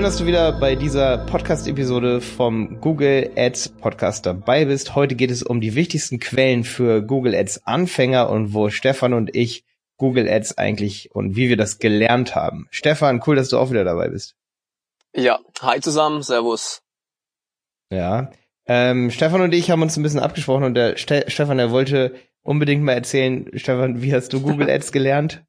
Schön, dass du wieder bei dieser Podcast-Episode vom Google Ads Podcast dabei bist. Heute geht es um die wichtigsten Quellen für Google Ads Anfänger und wo Stefan und ich Google Ads eigentlich und wie wir das gelernt haben. Stefan, cool, dass du auch wieder dabei bist. Ja, hi zusammen, servus. Ja, ähm, Stefan und ich haben uns ein bisschen abgesprochen und der Ste Stefan, der wollte unbedingt mal erzählen, Stefan, wie hast du Google Ads gelernt?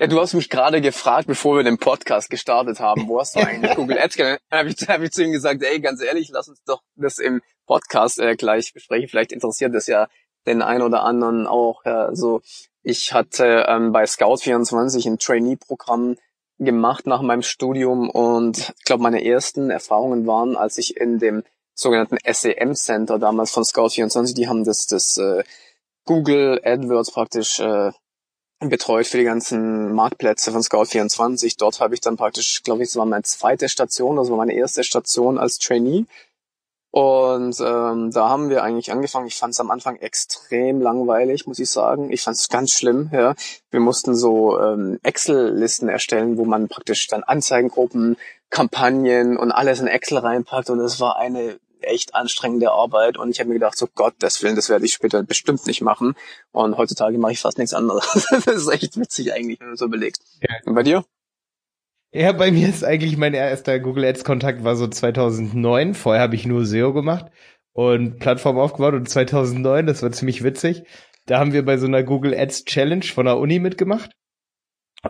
Ja, du hast mich gerade gefragt, bevor wir den Podcast gestartet haben, wo hast du eigentlich Google Ads? Dann habe ich, hab ich zu ihm gesagt, ey, ganz ehrlich, lass uns doch das im Podcast äh, gleich besprechen. Vielleicht interessiert das ja den einen oder anderen auch. Ja, so, ich hatte ähm, bei Scout24 ein Trainee-Programm gemacht nach meinem Studium und ich glaube, meine ersten Erfahrungen waren, als ich in dem sogenannten SEM Center damals von Scout24, die haben das, das äh, Google AdWords praktisch äh, betreut für die ganzen Marktplätze von Scout24. Dort habe ich dann praktisch, glaube ich, das war meine zweite Station, das war meine erste Station als Trainee. Und ähm, da haben wir eigentlich angefangen. Ich fand es am Anfang extrem langweilig, muss ich sagen. Ich fand es ganz schlimm. Ja. Wir mussten so ähm, Excel-Listen erstellen, wo man praktisch dann Anzeigengruppen, Kampagnen und alles in Excel reinpackt. Und es war eine echt anstrengende Arbeit und ich habe mir gedacht, so Gott, das Willen, das werde ich später bestimmt nicht machen. Und heutzutage mache ich fast nichts anderes. das ist echt witzig eigentlich, wenn man so überlegt. Ja. Und bei dir? Ja, bei mir ist eigentlich mein erster Google Ads Kontakt war so 2009. Vorher habe ich nur SEO gemacht und Plattform aufgebaut und 2009, das war ziemlich witzig. Da haben wir bei so einer Google Ads Challenge von der Uni mitgemacht.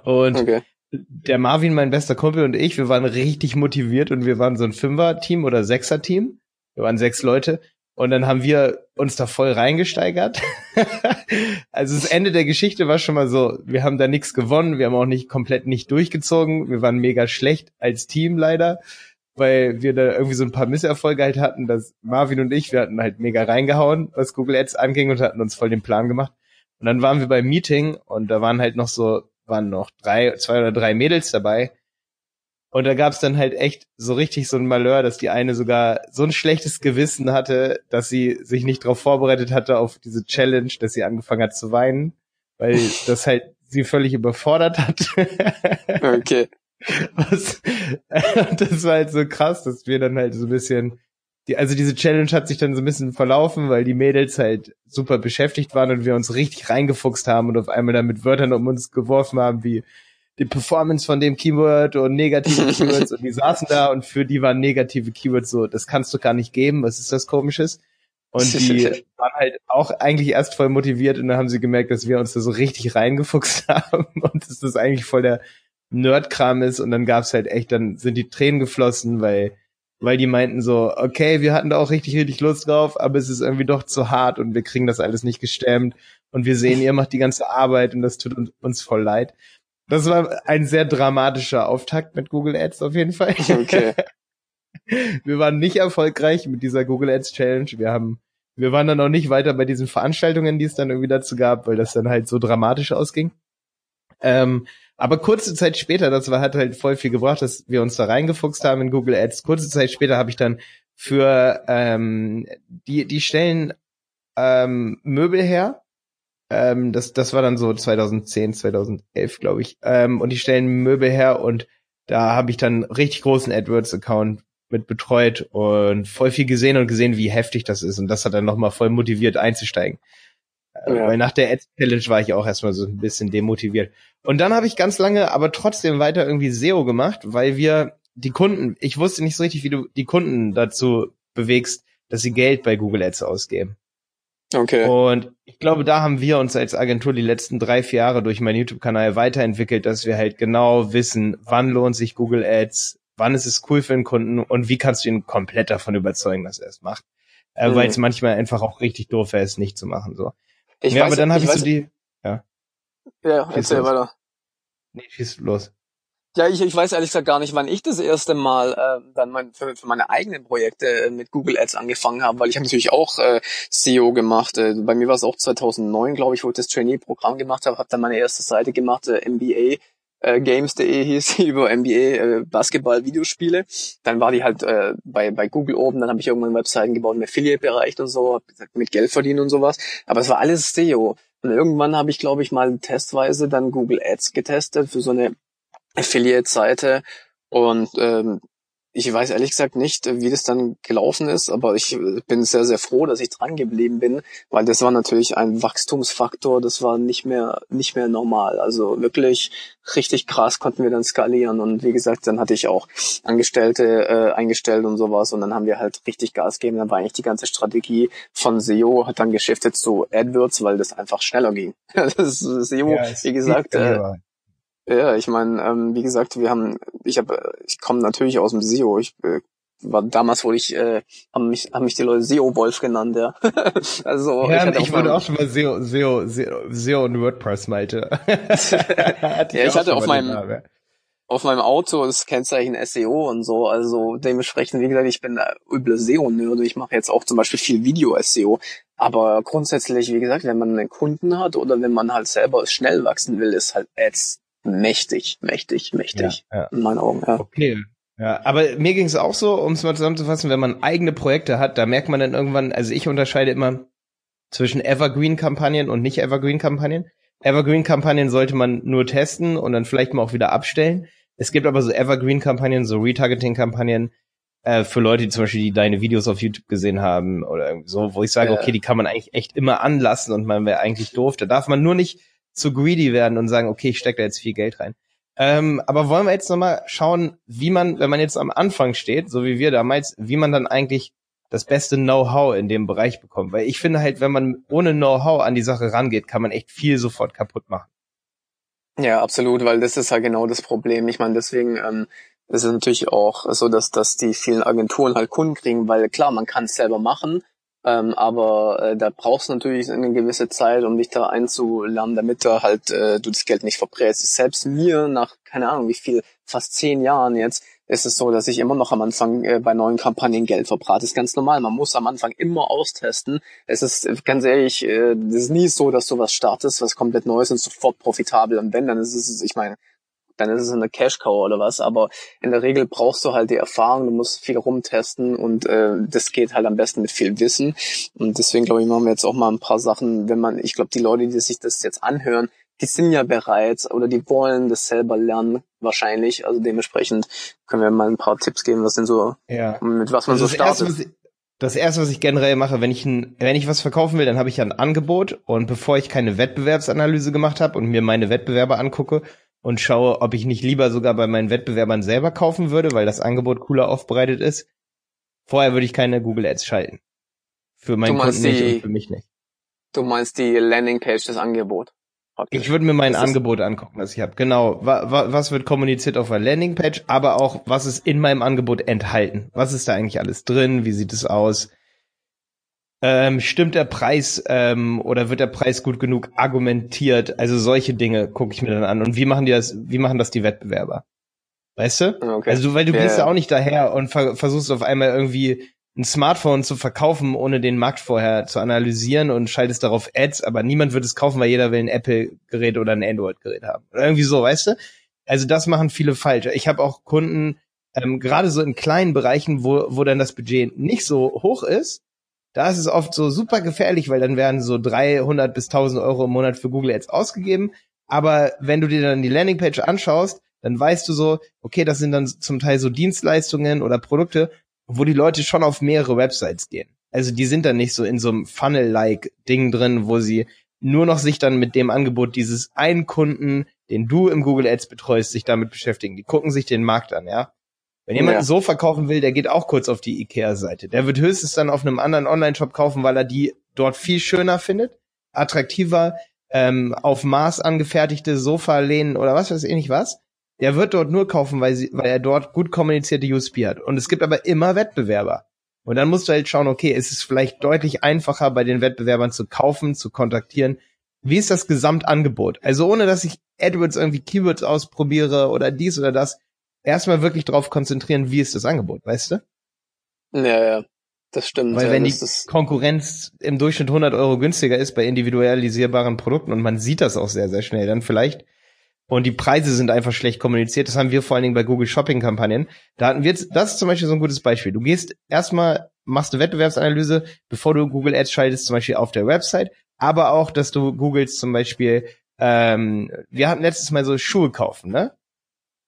Und okay. der Marvin, mein bester Kumpel und ich, wir waren richtig motiviert und wir waren so ein Fünfer-Team oder Sechser-Team. Wir waren sechs Leute und dann haben wir uns da voll reingesteigert. also das Ende der Geschichte war schon mal so, wir haben da nichts gewonnen, wir haben auch nicht komplett nicht durchgezogen, wir waren mega schlecht als Team leider, weil wir da irgendwie so ein paar Misserfolge halt hatten, dass Marvin und ich, wir hatten halt mega reingehauen, was Google Ads anging und hatten uns voll den Plan gemacht. Und dann waren wir beim Meeting und da waren halt noch so, waren noch drei, zwei oder drei Mädels dabei und da gab's dann halt echt so richtig so ein Malheur, dass die eine sogar so ein schlechtes Gewissen hatte, dass sie sich nicht darauf vorbereitet hatte auf diese Challenge, dass sie angefangen hat zu weinen, weil das halt sie völlig überfordert hat. okay. Was, das war halt so krass, dass wir dann halt so ein bisschen, die, also diese Challenge hat sich dann so ein bisschen verlaufen, weil die Mädels halt super beschäftigt waren und wir uns richtig reingefuchst haben und auf einmal dann mit Wörtern um uns geworfen haben wie die Performance von dem Keyword und negative Keywords und die saßen da und für die waren negative Keywords so, das kannst du gar nicht geben, was ist das komisches? Und die waren halt auch eigentlich erst voll motiviert und dann haben sie gemerkt, dass wir uns da so richtig reingefuchst haben und dass das eigentlich voll der Nerdkram ist und dann gab's halt echt, dann sind die Tränen geflossen, weil weil die meinten so, okay, wir hatten da auch richtig, richtig Lust drauf, aber es ist irgendwie doch zu hart und wir kriegen das alles nicht gestemmt und wir sehen, ihr macht die ganze Arbeit und das tut uns voll leid. Das war ein sehr dramatischer Auftakt mit Google Ads auf jeden Fall. Okay. Wir waren nicht erfolgreich mit dieser Google Ads Challenge. Wir haben, wir waren dann noch nicht weiter bei diesen Veranstaltungen, die es dann irgendwie dazu gab, weil das dann halt so dramatisch ausging. Ähm, aber kurze Zeit später, das war, hat halt voll viel gebracht, dass wir uns da reingefuchst haben in Google Ads. Kurze Zeit später habe ich dann für ähm, die, die stellen ähm, Möbel her ähm, das, das war dann so 2010, 2011, glaube ich. Ähm, und die stellen Möbel her und da habe ich dann richtig großen AdWords-Account mit betreut und voll viel gesehen und gesehen, wie heftig das ist. Und das hat dann nochmal voll motiviert einzusteigen. Äh, ja. Weil nach der Ad-Challenge war ich auch erstmal so ein bisschen demotiviert. Und dann habe ich ganz lange aber trotzdem weiter irgendwie SEO gemacht, weil wir die Kunden, ich wusste nicht so richtig, wie du die Kunden dazu bewegst, dass sie Geld bei Google Ads ausgeben. Okay. Und ich glaube, da haben wir uns als Agentur die letzten drei, vier Jahre durch meinen YouTube-Kanal weiterentwickelt, dass wir halt genau wissen, wann lohnt sich Google Ads, wann ist es cool für einen Kunden und wie kannst du ihn komplett davon überzeugen, dass er es macht. Äh, mhm. Weil es manchmal einfach auch richtig doof wäre, es nicht zu machen. So. Ich ja, weiß, aber dann habe ich, ich so die. Ja. Ja, erzähl weiter. Nee, schieß los. Ja, ich, ich weiß ehrlich gesagt gar nicht, wann ich das erste Mal äh, dann mein, für, für meine eigenen Projekte äh, mit Google Ads angefangen habe, weil ich habe natürlich auch äh, SEO gemacht. Äh, bei mir war es auch 2009, glaube ich, wo ich das Trainee-Programm gemacht habe, habe dann meine erste Seite gemacht, äh, MBA. Äh, Games.de hieß sie über NBA äh, Basketball-Videospiele. Dann war die halt äh, bei, bei Google oben, dann habe ich irgendwann Webseiten gebaut im Affiliate-Bereich und so, hab gesagt, mit Geld verdienen und sowas. Aber es war alles SEO. Und irgendwann habe ich, glaube ich, mal testweise dann Google Ads getestet für so eine Affiliate-Seite Und ähm, ich weiß ehrlich gesagt nicht, wie das dann gelaufen ist, aber ich bin sehr, sehr froh, dass ich dran geblieben bin, weil das war natürlich ein Wachstumsfaktor, das war nicht mehr, nicht mehr normal. Also wirklich richtig krass konnten wir dann skalieren und wie gesagt, dann hatte ich auch Angestellte äh, eingestellt und sowas und dann haben wir halt richtig Gas gegeben. Dann war eigentlich die ganze Strategie von SEO hat dann geschiftet zu AdWords, weil das einfach schneller ging. SEO, ja, wie gesagt, äh, ja, ich meine, ähm, wie gesagt, wir haben, ich habe, ich komme natürlich aus dem SEO. Ich äh, war damals wurde ich, äh, haben mich, haben mich die Leute SEO Wolf genannt, ja. also ja, ich, ich wurde auch schon mal SEO, SEO, SEO, und WordPress Malte. ja, ich hatte auf meinem auf meinem Auto das Kennzeichen SEO und so. Also dementsprechend, wie gesagt, ich bin da üble SEO-Nerd. Ich mache jetzt auch zum Beispiel viel Video-SEO. Aber grundsätzlich, wie gesagt, wenn man einen Kunden hat oder wenn man halt selber schnell wachsen will, ist halt Ads mächtig, mächtig, mächtig. Ja, ja. In meinen Augen, ja. Okay. Ja, aber mir ging es auch so, um es mal zusammenzufassen, wenn man eigene Projekte hat, da merkt man dann irgendwann, also ich unterscheide immer zwischen Evergreen-Kampagnen und nicht Evergreen-Kampagnen. Evergreen-Kampagnen sollte man nur testen und dann vielleicht mal auch wieder abstellen. Es gibt aber so Evergreen-Kampagnen, so Retargeting-Kampagnen äh, für Leute, die zum Beispiel die deine Videos auf YouTube gesehen haben oder so, wo ich sage, ja. okay, die kann man eigentlich echt immer anlassen und man wäre eigentlich doof. Da darf man nur nicht zu greedy werden und sagen, okay, ich stecke da jetzt viel Geld rein. Ähm, aber wollen wir jetzt nochmal schauen, wie man, wenn man jetzt am Anfang steht, so wie wir damals, wie man dann eigentlich das beste Know-how in dem Bereich bekommt. Weil ich finde halt, wenn man ohne Know-how an die Sache rangeht, kann man echt viel sofort kaputt machen. Ja, absolut, weil das ist halt genau das Problem. Ich meine, deswegen ähm, ist es natürlich auch so, dass, dass die vielen Agenturen halt Kunden kriegen, weil klar, man kann es selber machen, ähm, aber äh, da brauchst du natürlich eine gewisse Zeit, um dich da einzulernen, damit du halt äh, du das Geld nicht verbrätst. Selbst mir nach, keine Ahnung wie viel, fast zehn Jahren jetzt, ist es so, dass ich immer noch am Anfang äh, bei neuen Kampagnen Geld verbrate. Das ist ganz normal. Man muss am Anfang immer austesten. Es ist äh, ganz ehrlich, äh, es ist nie so, dass du was startest, was komplett Neues und sofort profitabel. Und wenn, dann ist es, ich meine, dann ist es eine Cash Cow oder was. Aber in der Regel brauchst du halt die Erfahrung, du musst viel rumtesten und äh, das geht halt am besten mit viel Wissen. Und deswegen glaube ich, machen wir jetzt auch mal ein paar Sachen, wenn man, ich glaube, die Leute, die sich das jetzt anhören, die sind ja bereit oder die wollen das selber lernen, wahrscheinlich. Also dementsprechend können wir mal ein paar Tipps geben, was denn so, ja. mit was man also so startet. Erste, das erste, was ich generell mache, wenn ich ein, wenn ich was verkaufen will, dann habe ich ein Angebot und bevor ich keine Wettbewerbsanalyse gemacht habe und mir meine Wettbewerber angucke, und schaue, ob ich nicht lieber sogar bei meinen Wettbewerbern selber kaufen würde, weil das Angebot cooler aufbereitet ist. Vorher würde ich keine Google Ads schalten. Für meinen Kunden nicht und für mich nicht. Du meinst die Landingpage, das Angebot? Ich würde mir mein Angebot angucken, was ich habe. Genau, wa wa was wird kommuniziert auf der Landingpage, aber auch, was ist in meinem Angebot enthalten? Was ist da eigentlich alles drin? Wie sieht es aus? Ähm, stimmt der Preis ähm, oder wird der Preis gut genug argumentiert? Also solche Dinge gucke ich mir dann an. Und wie machen die das? Wie machen das die Wettbewerber? Weißt du? Okay. Also weil du yeah. gehst ja auch nicht daher und ver versuchst auf einmal irgendwie ein Smartphone zu verkaufen, ohne den Markt vorher zu analysieren und schaltest darauf Ads, aber niemand wird es kaufen, weil jeder will ein Apple-Gerät oder ein Android-Gerät haben. Oder irgendwie so, weißt du? Also das machen viele falsch. Ich habe auch Kunden, ähm, gerade so in kleinen Bereichen, wo, wo dann das Budget nicht so hoch ist, da ist es oft so super gefährlich, weil dann werden so 300 bis 1000 Euro im Monat für Google Ads ausgegeben. Aber wenn du dir dann die Landingpage anschaust, dann weißt du so, okay, das sind dann zum Teil so Dienstleistungen oder Produkte, wo die Leute schon auf mehrere Websites gehen. Also die sind dann nicht so in so einem Funnel-like Ding drin, wo sie nur noch sich dann mit dem Angebot dieses einen Kunden, den du im Google Ads betreust, sich damit beschäftigen. Die gucken sich den Markt an, ja. Wenn jemand ja. so verkaufen will, der geht auch kurz auf die IKEA-Seite. Der wird höchstens dann auf einem anderen Online-Shop kaufen, weil er die dort viel schöner findet, attraktiver, ähm, auf Maß angefertigte Sofa-Lehnen oder was weiß ich nicht was. Der wird dort nur kaufen, weil, sie, weil er dort gut kommunizierte USP hat. Und es gibt aber immer Wettbewerber. Und dann musst du halt schauen, okay, ist es vielleicht deutlich einfacher, bei den Wettbewerbern zu kaufen, zu kontaktieren. Wie ist das Gesamtangebot? Also ohne, dass ich AdWords irgendwie Keywords ausprobiere oder dies oder das, erstmal wirklich drauf konzentrieren, wie ist das Angebot, weißt du? Ja, ja. Das stimmt. Weil ja, wenn die Konkurrenz im Durchschnitt 100 Euro günstiger ist bei individualisierbaren Produkten und man sieht das auch sehr, sehr schnell, dann vielleicht und die Preise sind einfach schlecht kommuniziert. Das haben wir vor allen Dingen bei Google Shopping Kampagnen. Da hatten wir jetzt, das ist zum Beispiel so ein gutes Beispiel. Du gehst erstmal, machst eine Wettbewerbsanalyse, bevor du Google Ads schaltest, zum Beispiel auf der Website, aber auch, dass du googelst zum Beispiel, ähm, wir hatten letztes Mal so Schuhe kaufen, ne?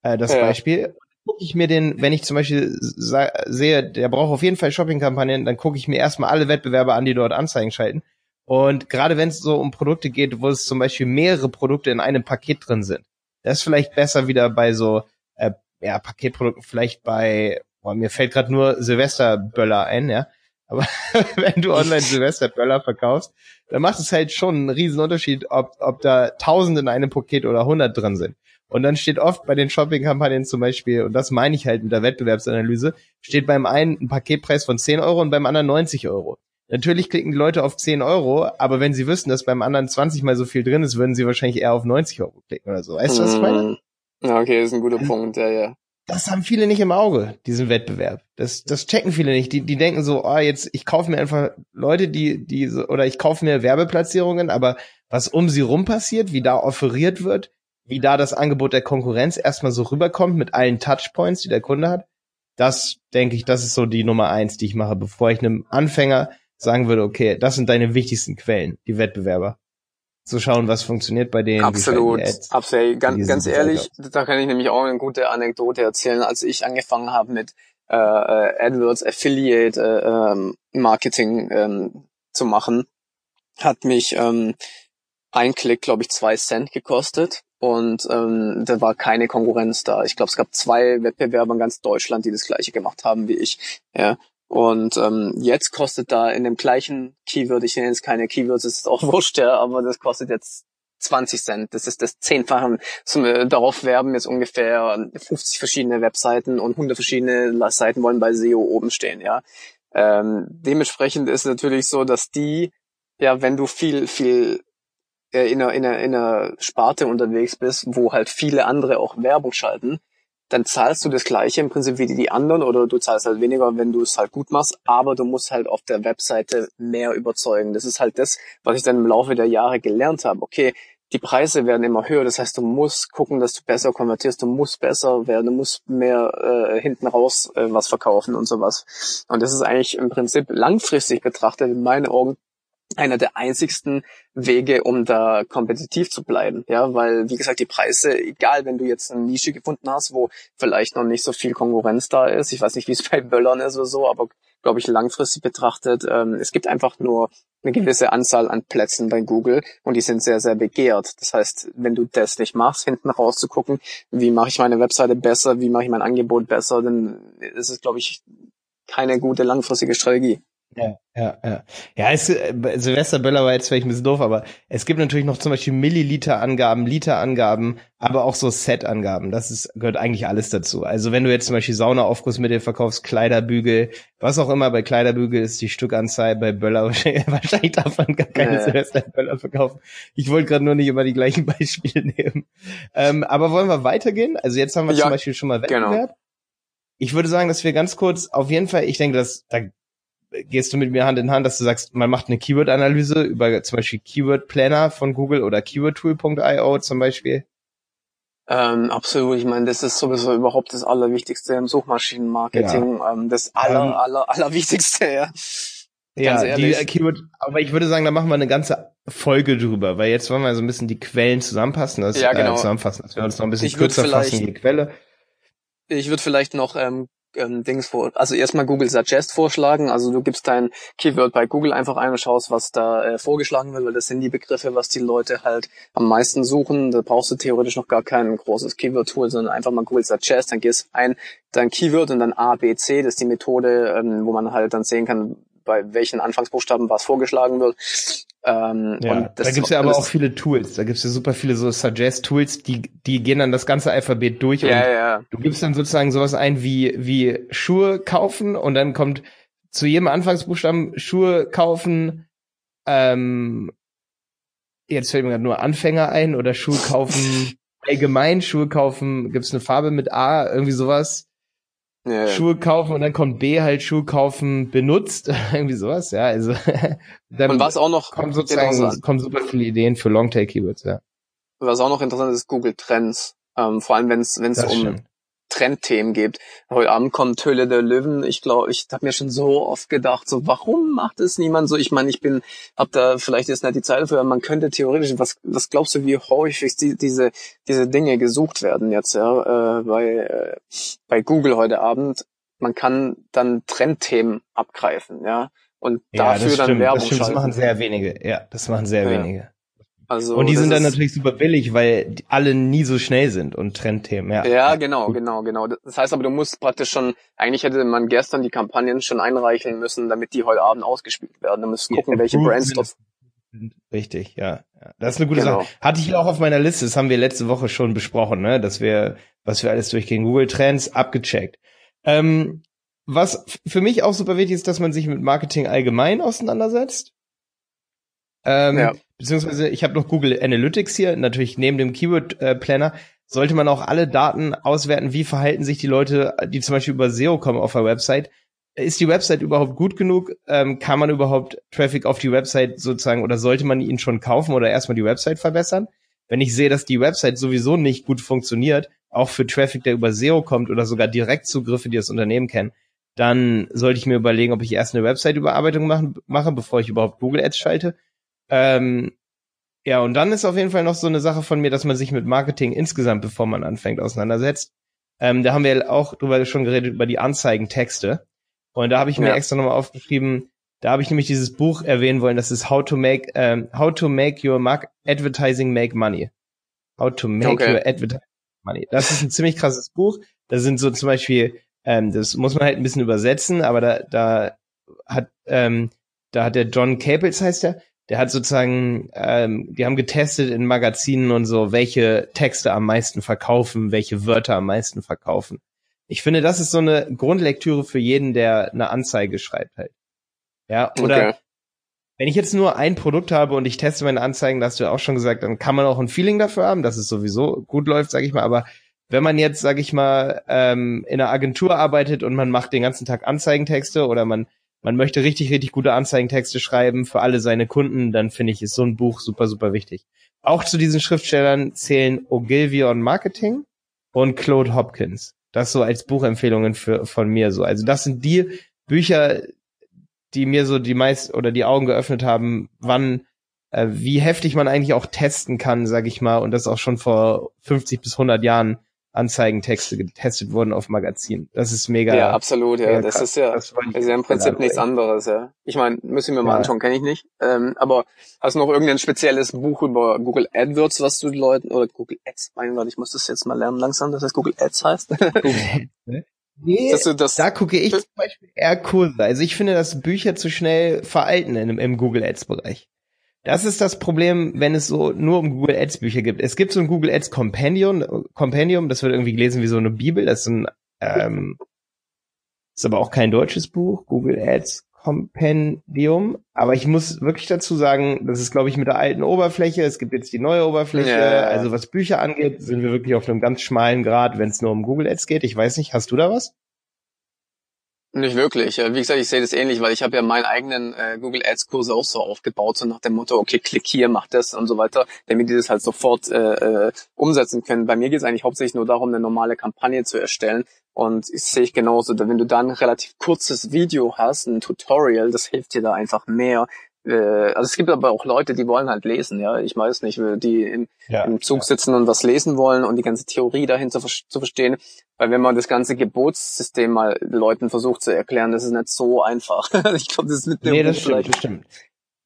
Äh, das ja. Beispiel. gucke ich mir den, wenn ich zum Beispiel sehe, der braucht auf jeden Fall Shopping-Kampagnen, dann gucke ich mir erstmal alle Wettbewerber an, die dort Anzeigen schalten. Und gerade wenn es so um Produkte geht, wo es zum Beispiel mehrere Produkte in einem Paket drin sind, das ist vielleicht besser wieder bei so äh, ja, Paketprodukten, vielleicht bei, boah, mir fällt gerade nur Silvesterböller ein, ja. Aber wenn du online Silvesterböller verkaufst, dann macht es halt schon einen riesen Unterschied, ob, ob da tausend in einem Paket oder hundert drin sind. Und dann steht oft bei den Shopping-Kampagnen zum Beispiel, und das meine ich halt mit der Wettbewerbsanalyse, steht beim einen ein Paketpreis von 10 Euro und beim anderen 90 Euro. Natürlich klicken die Leute auf 10 Euro, aber wenn sie wüssten, dass beim anderen 20 mal so viel drin ist, würden sie wahrscheinlich eher auf 90 Euro klicken oder so. Weißt du, was ich meine? Mhm. Ja, okay, das ist ein guter Punkt, ja, ja. Das haben viele nicht im Auge, diesen Wettbewerb. Das, das checken viele nicht. Die, die denken so, ah, oh, jetzt, ich kaufe mir einfach Leute, die, die, oder ich kaufe mir Werbeplatzierungen, aber was um sie rum passiert, wie da offeriert wird, wie da das Angebot der Konkurrenz erstmal so rüberkommt mit allen Touchpoints, die der Kunde hat, das denke ich, das ist so die Nummer eins, die ich mache, bevor ich einem Anfänger sagen würde, okay, das sind deine wichtigsten Quellen, die Wettbewerber. Zu schauen, was funktioniert bei denen. Absolut, absolut. Ganz, ganz ehrlich, da kann ich nämlich auch eine gute Anekdote erzählen. Als ich angefangen habe mit äh, äh AdWords Affiliate äh, ähm, Marketing ähm, zu machen, hat mich ähm, ein Klick, glaube ich, zwei Cent gekostet und ähm, da war keine Konkurrenz da. Ich glaube, es gab zwei Wettbewerber in ganz Deutschland, die das gleiche gemacht haben wie ich. Ja, und ähm, jetzt kostet da in dem gleichen Keyword, ich nenne jetzt keine Keywords, ist auch wurscht, ja, aber das kostet jetzt 20 Cent. Das ist das Zehnfache. Äh, darauf werben jetzt ungefähr 50 verschiedene Webseiten und 100 verschiedene Seiten wollen bei SEO oben stehen, ja. Ähm, dementsprechend ist natürlich so, dass die, ja, wenn du viel, viel in, einer, in, einer, in einer Sparte unterwegs bist, wo halt viele andere auch Werbung schalten, dann zahlst du das gleiche im Prinzip wie die anderen oder du zahlst halt weniger, wenn du es halt gut machst, aber du musst halt auf der Webseite mehr überzeugen. Das ist halt das, was ich dann im Laufe der Jahre gelernt habe. Okay, die Preise werden immer höher, das heißt, du musst gucken, dass du besser konvertierst, du musst besser werden, du musst mehr äh, hinten raus äh, was verkaufen und sowas. Und das ist eigentlich im Prinzip langfristig betrachtet in meinen Augen einer der einzigsten Wege, um da kompetitiv zu bleiben. Ja, weil, wie gesagt, die Preise, egal, wenn du jetzt eine Nische gefunden hast, wo vielleicht noch nicht so viel Konkurrenz da ist, ich weiß nicht, wie es bei Böllern ist oder so, aber glaube ich, langfristig betrachtet, ähm, es gibt einfach nur eine gewisse Anzahl an Plätzen bei Google und die sind sehr, sehr begehrt. Das heißt, wenn du das nicht machst, hinten raus zu gucken, wie mache ich meine Webseite besser, wie mache ich mein Angebot besser, dann ist es, glaube ich, keine gute langfristige Strategie. Ja, ja, ja. Ja, es, äh, Silvester Böller war jetzt vielleicht ein bisschen doof, aber es gibt natürlich noch zum Beispiel Milliliter-Angaben, Liter-Angaben, aber auch so Set-Angaben. Das ist, gehört eigentlich alles dazu. Also wenn du jetzt zum Beispiel Saunaaufgussmittel verkaufst, Kleiderbügel, was auch immer, bei Kleiderbügel ist die Stückanzahl, bei Böller wahrscheinlich, darf man gar keine ja. Silvester Böller verkaufen. Ich wollte gerade nur nicht immer die gleichen Beispiele nehmen. Ähm, aber wollen wir weitergehen? Also jetzt haben wir ja, zum Beispiel schon mal genau. Wettbewerb. Genau. Ich würde sagen, dass wir ganz kurz, auf jeden Fall, ich denke, dass da gehst du mit mir Hand in Hand, dass du sagst, man macht eine Keyword-Analyse über zum Beispiel Keyword Planner von Google oder keywordtool.io zum Beispiel? Ähm, absolut. Ich meine, das ist sowieso überhaupt das Allerwichtigste im Suchmaschinenmarketing. Ja. Ähm, das Aller, ähm, Aller, Allerwichtigste, ja. Ganz ja, ehrlich. die Keyword, aber ich würde sagen, da machen wir eine ganze Folge drüber, weil jetzt wollen wir so ein bisschen die Quellen zusammenpassen, das, ja, genau. äh, zusammenfassen, dass wir uns noch ein bisschen ich kürzer fassen, die Quelle. Ich würde vielleicht noch ähm, ähm, Dings vor, also erstmal Google Suggest vorschlagen. Also du gibst dein Keyword bei Google einfach ein und schaust, was da äh, vorgeschlagen wird, weil das sind die Begriffe, was die Leute halt am meisten suchen. Da brauchst du theoretisch noch gar kein großes Keyword-Tool, sondern einfach mal Google Suggest, dann gehst ein dein Keyword und dann A, B, C, das ist die Methode, ähm, wo man halt dann sehen kann, bei welchen Anfangsbuchstaben was vorgeschlagen wird. Ähm, ja, da gibt's ja aber auch viele Tools. Da gibt's ja super viele so Suggest-Tools, die, die gehen dann das ganze Alphabet durch ja, und ja. du gibst dann sozusagen sowas ein wie, wie Schuhe kaufen und dann kommt zu jedem Anfangsbuchstaben Schuhe kaufen, ähm, jetzt fällt mir gerade nur Anfänger ein oder Schuhe kaufen allgemein, Schuhe kaufen, gibt's eine Farbe mit A, irgendwie sowas ja, Schuhe kaufen und dann kommt B halt Schuhe kaufen benutzt, irgendwie sowas, ja, also dann und was auch noch kommen sozusagen kommen super viele Ideen für Longtail Keywords, ja. Was auch noch interessant ist, Google Trends, ähm, vor allem wenn es wenn es um stimmt. Trendthemen gibt. Heute Abend kommt Höhle der Löwen. Ich glaube, ich habe mir schon so oft gedacht, so warum macht es niemand so? Ich meine, ich bin, hab da vielleicht jetzt nicht die Zeit dafür, aber man könnte theoretisch, was, was glaubst du, wie häufig die, diese diese Dinge gesucht werden jetzt ja äh, bei äh, bei Google heute Abend? Man kann dann Trendthemen abgreifen, ja und ja, dafür dann Werbung das stimmt, Das machen sehr wenige. Ja, das machen sehr ja. wenige. Also, und die sind dann natürlich super billig, weil alle nie so schnell sind und Trendthemen, ja. Ja, genau, genau, genau. Das heißt aber, du musst praktisch schon, eigentlich hätte man gestern die Kampagnen schon einreichen müssen, damit die heute Abend ausgespielt werden. Du musst gucken, ja, welche Brands das Richtig, ja. ja. Das ist eine gute genau. Sache. Hatte ich auch auf meiner Liste, das haben wir letzte Woche schon besprochen, ne, dass wir, was wir alles durchgehen, Google Trends abgecheckt. Ähm, was für mich auch super wichtig ist, dass man sich mit Marketing allgemein auseinandersetzt. Ähm, ja. Beziehungsweise ich habe noch Google Analytics hier, natürlich neben dem Keyword äh, Planner sollte man auch alle Daten auswerten, wie verhalten sich die Leute, die zum Beispiel über SEO kommen auf der Website. Ist die Website überhaupt gut genug? Ähm, kann man überhaupt Traffic auf die Website sozusagen oder sollte man ihn schon kaufen oder erstmal die Website verbessern? Wenn ich sehe, dass die Website sowieso nicht gut funktioniert, auch für Traffic, der über SEO kommt oder sogar Direktzugriffe, die das Unternehmen kennen, dann sollte ich mir überlegen, ob ich erst eine Website-Überarbeitung machen, mache, bevor ich überhaupt Google Ads schalte. Ähm, ja, und dann ist auf jeden Fall noch so eine Sache von mir, dass man sich mit Marketing insgesamt, bevor man anfängt, auseinandersetzt. Ähm, da haben wir auch drüber schon geredet, über die Anzeigentexte. Und da habe ich mir ja. extra nochmal aufgeschrieben, da habe ich nämlich dieses Buch erwähnen wollen, das ist How to Make, ähm, How to Make Your Mark Advertising Make Money. How to Make okay. Your Advertising Money. Das ist ein ziemlich krasses Buch. Da sind so zum Beispiel ähm, das muss man halt ein bisschen übersetzen, aber da, da hat, ähm, da hat der John Capels heißt der, der hat sozusagen, ähm, die haben getestet in Magazinen und so, welche Texte am meisten verkaufen, welche Wörter am meisten verkaufen. Ich finde, das ist so eine Grundlektüre für jeden, der eine Anzeige schreibt halt. Ja, oder okay. wenn ich jetzt nur ein Produkt habe und ich teste meine Anzeigen, da hast du ja auch schon gesagt, dann kann man auch ein Feeling dafür haben, dass es sowieso gut läuft, sag ich mal, aber wenn man jetzt, sag ich mal, ähm, in einer Agentur arbeitet und man macht den ganzen Tag Anzeigentexte oder man man möchte richtig, richtig gute Anzeigentexte schreiben für alle seine Kunden, dann finde ich, ist so ein Buch super, super wichtig. Auch zu diesen Schriftstellern zählen Ogilvy on Marketing und Claude Hopkins. Das so als Buchempfehlungen für, von mir so. Also das sind die Bücher, die mir so die meist oder die Augen geöffnet haben, wann äh, wie heftig man eigentlich auch testen kann, sag ich mal, und das auch schon vor 50 bis 100 Jahren Anzeigentexte getestet wurden auf Magazinen. Das ist mega. Ja, absolut, ja. Das ist ja, das ist ja im Prinzip nichts anderes, ja. Ich meine, müssen wir mal ja. anschauen, kenne ich nicht. Ähm, aber hast du noch irgendein spezielles Buch über Google AdWords, was du den Leuten, oder Google Ads, mein Gott, ich muss das jetzt mal lernen langsam, dass das Google Ads heißt. Google Ads, ne? Nee, das, da gucke ich zum Beispiel eher Kurse. Also ich finde, dass Bücher zu schnell veralten im, im Google Ads Bereich. Das ist das Problem, wenn es so nur um Google Ads Bücher gibt. Es gibt so ein Google Ads Compendium, Compendium, das wird irgendwie gelesen wie so eine Bibel. Das ist ein, ähm, ist aber auch kein deutsches Buch. Google Ads Compendium. Aber ich muss wirklich dazu sagen, das ist, glaube ich, mit der alten Oberfläche. Es gibt jetzt die neue Oberfläche. Ja. Also was Bücher angeht, sind wir wirklich auf einem ganz schmalen Grad, wenn es nur um Google Ads geht. Ich weiß nicht, hast du da was? Nicht wirklich. Wie gesagt, ich sehe das ähnlich, weil ich habe ja meinen eigenen äh, Google Ads Kurse auch so aufgebaut, so nach dem Motto, okay, klick hier, mach das und so weiter, damit die das halt sofort äh, äh, umsetzen können. Bei mir geht es eigentlich hauptsächlich nur darum, eine normale Kampagne zu erstellen. Und ich sehe ich genauso, wenn du dann ein relativ kurzes Video hast, ein Tutorial, das hilft dir da einfach mehr, äh, also es gibt aber auch Leute, die wollen halt lesen, ja. Ich weiß nicht, die im, ja, im Zug ja. sitzen und was lesen wollen und die ganze Theorie dahinter zu verstehen. Weil wenn man das ganze Gebotssystem mal Leuten versucht zu erklären, das ist nicht so einfach. ich glaube, das ist mit dem nee, das stimmt, das stimmt.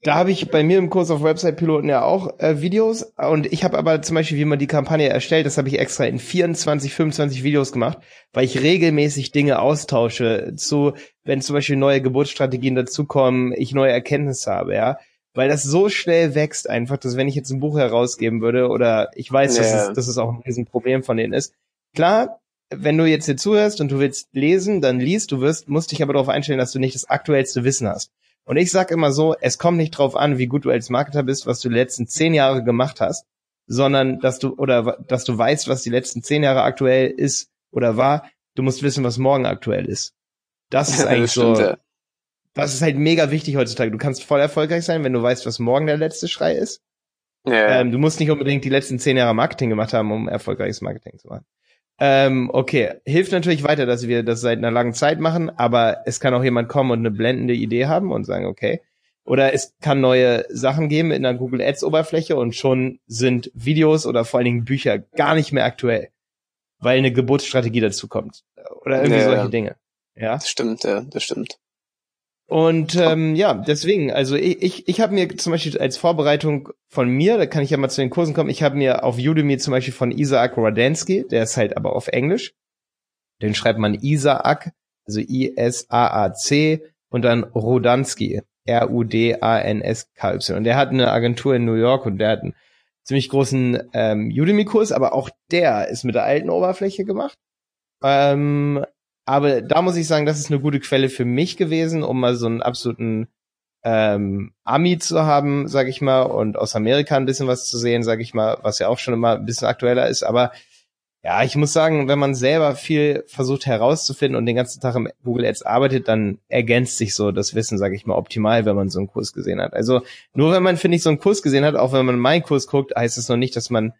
Da habe ich bei mir im Kurs auf Website-Piloten ja auch äh, Videos und ich habe aber zum Beispiel, wie man die Kampagne erstellt, das habe ich extra in 24, 25 Videos gemacht, weil ich regelmäßig Dinge austausche zu, wenn zum Beispiel neue Geburtsstrategien dazukommen, ich neue Erkenntnisse habe, ja. Weil das so schnell wächst einfach, dass wenn ich jetzt ein Buch herausgeben würde oder ich weiß, yeah. dass, es, dass es auch ein Riesenproblem von denen ist. Klar, wenn du jetzt hier zuhörst und du willst lesen, dann liest, du wirst, musst dich aber darauf einstellen, dass du nicht das aktuellste Wissen hast. Und ich sag immer so, es kommt nicht drauf an, wie gut du als Marketer bist, was du die letzten zehn Jahre gemacht hast, sondern dass du oder dass du weißt, was die letzten zehn Jahre aktuell ist oder war. Du musst wissen, was morgen aktuell ist. Das ist eigentlich das so. Ja. Das ist halt mega wichtig heutzutage. Du kannst voll erfolgreich sein, wenn du weißt, was morgen der letzte Schrei ist. Ja. Ähm, du musst nicht unbedingt die letzten zehn Jahre Marketing gemacht haben, um erfolgreiches Marketing zu machen. Ähm, okay, hilft natürlich weiter, dass wir das seit einer langen Zeit machen, aber es kann auch jemand kommen und eine blendende Idee haben und sagen, okay. Oder es kann neue Sachen geben in der Google Ads Oberfläche und schon sind Videos oder vor allen Dingen Bücher gar nicht mehr aktuell, weil eine Geburtsstrategie dazu kommt. Oder irgendwie Ja, solche ja. Dinge. Ja. Das stimmt, ja, das stimmt. Und ähm, ja, deswegen, also ich, ich, ich habe mir zum Beispiel als Vorbereitung von mir, da kann ich ja mal zu den Kursen kommen, ich habe mir auf Udemy zum Beispiel von Isaac Radansky, der ist halt aber auf Englisch, den schreibt man Isaac, also I-S-A-A-C und dann Rodansky, R-U-D-A-N-S-K-Y. Und der hat eine Agentur in New York und der hat einen ziemlich großen ähm, Udemy-Kurs, aber auch der ist mit der alten Oberfläche gemacht. Ähm, aber da muss ich sagen, das ist eine gute Quelle für mich gewesen, um mal so einen absoluten ähm, Ami zu haben, sag ich mal, und aus Amerika ein bisschen was zu sehen, sag ich mal, was ja auch schon immer ein bisschen aktueller ist. Aber ja, ich muss sagen, wenn man selber viel versucht herauszufinden und den ganzen Tag im Google Ads arbeitet, dann ergänzt sich so das Wissen, sag ich mal, optimal, wenn man so einen Kurs gesehen hat. Also nur wenn man, finde ich, so einen Kurs gesehen hat, auch wenn man meinen Kurs guckt, heißt es noch nicht, dass man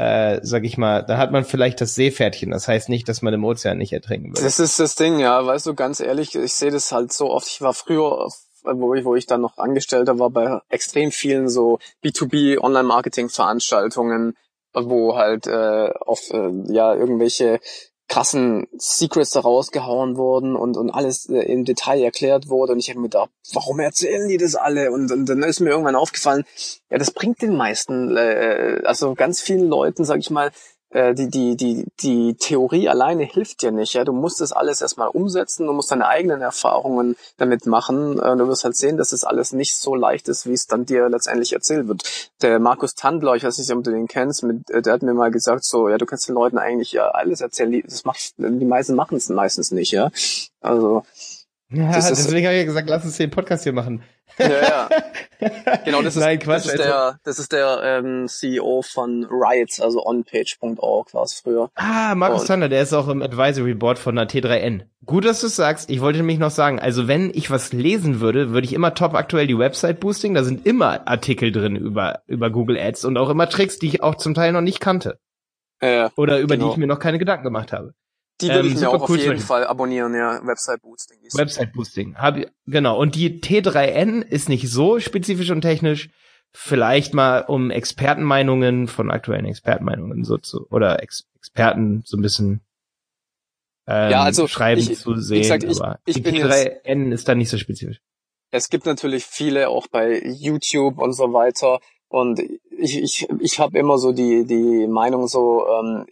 äh, sag ich mal, dann hat man vielleicht das Seepferdchen. Das heißt nicht, dass man im Ozean nicht ertrinken würde. Das ist das Ding, ja, weißt du, ganz ehrlich, ich sehe das halt so oft. Ich war früher, wo ich, wo ich dann noch Angestellter war, bei extrem vielen so B2B Online-Marketing-Veranstaltungen, wo halt äh, auf äh, ja irgendwelche krassen Secrets da rausgehauen wurden und, und alles äh, im Detail erklärt wurde. Und ich habe mir gedacht, warum erzählen die das alle? Und, und dann ist mir irgendwann aufgefallen, ja, das bringt den meisten, äh, also ganz vielen Leuten, sag ich mal, äh, die, die, die, die Theorie alleine hilft dir nicht. Ja? Du musst das alles erstmal umsetzen, du musst deine eigenen Erfahrungen damit machen. Äh, du wirst halt sehen, dass es alles nicht so leicht ist, wie es dann dir letztendlich erzählt wird. Der Markus Tandler, ich weiß nicht, ob du den kennst, mit, äh, der hat mir mal gesagt, so, ja, du kannst den Leuten eigentlich ja alles erzählen. Die, das macht, die meisten machen es meistens nicht, ja. Also, Ja, das ist- deswegen habe ich ja gesagt, lass uns den Podcast hier machen. Ja, ja. Genau, das ist, Nein, Quatsch. das ist also- der, das ist der ähm, CEO von Riots, also onpage.org war es früher. Ah, Markus Zander, der ist auch im Advisory Board von der T3N. Gut, dass du es sagst. Ich wollte nämlich noch sagen, also wenn ich was lesen würde, würde ich immer top aktuell die Website boosting. Da sind immer Artikel drin über, über Google Ads und auch immer Tricks, die ich auch zum Teil noch nicht kannte. Äh, Oder über Genau. die ich mir noch keine Gedanken gemacht habe. Die würde Ähm, ich mir super auch auf cool jeden zu- Fall abonnieren, ja, Website Boosting. Die Website Boosting. Hab, ich- genau. Und die T3N ist nicht so spezifisch und technisch. Vielleicht mal um Expertenmeinungen von aktuellen Expertenmeinungen so zu, oder Ex Experten so ein bisschen ähm, Ja, also schreiben ich- zu wie sehen. gesagt, ich- aber ich die bin T3N ist da nicht so spezifisch. Es gibt natürlich viele auch bei YouTube und so weiter. Und ich, ich, ich habe immer so die, die Meinung so, ähm,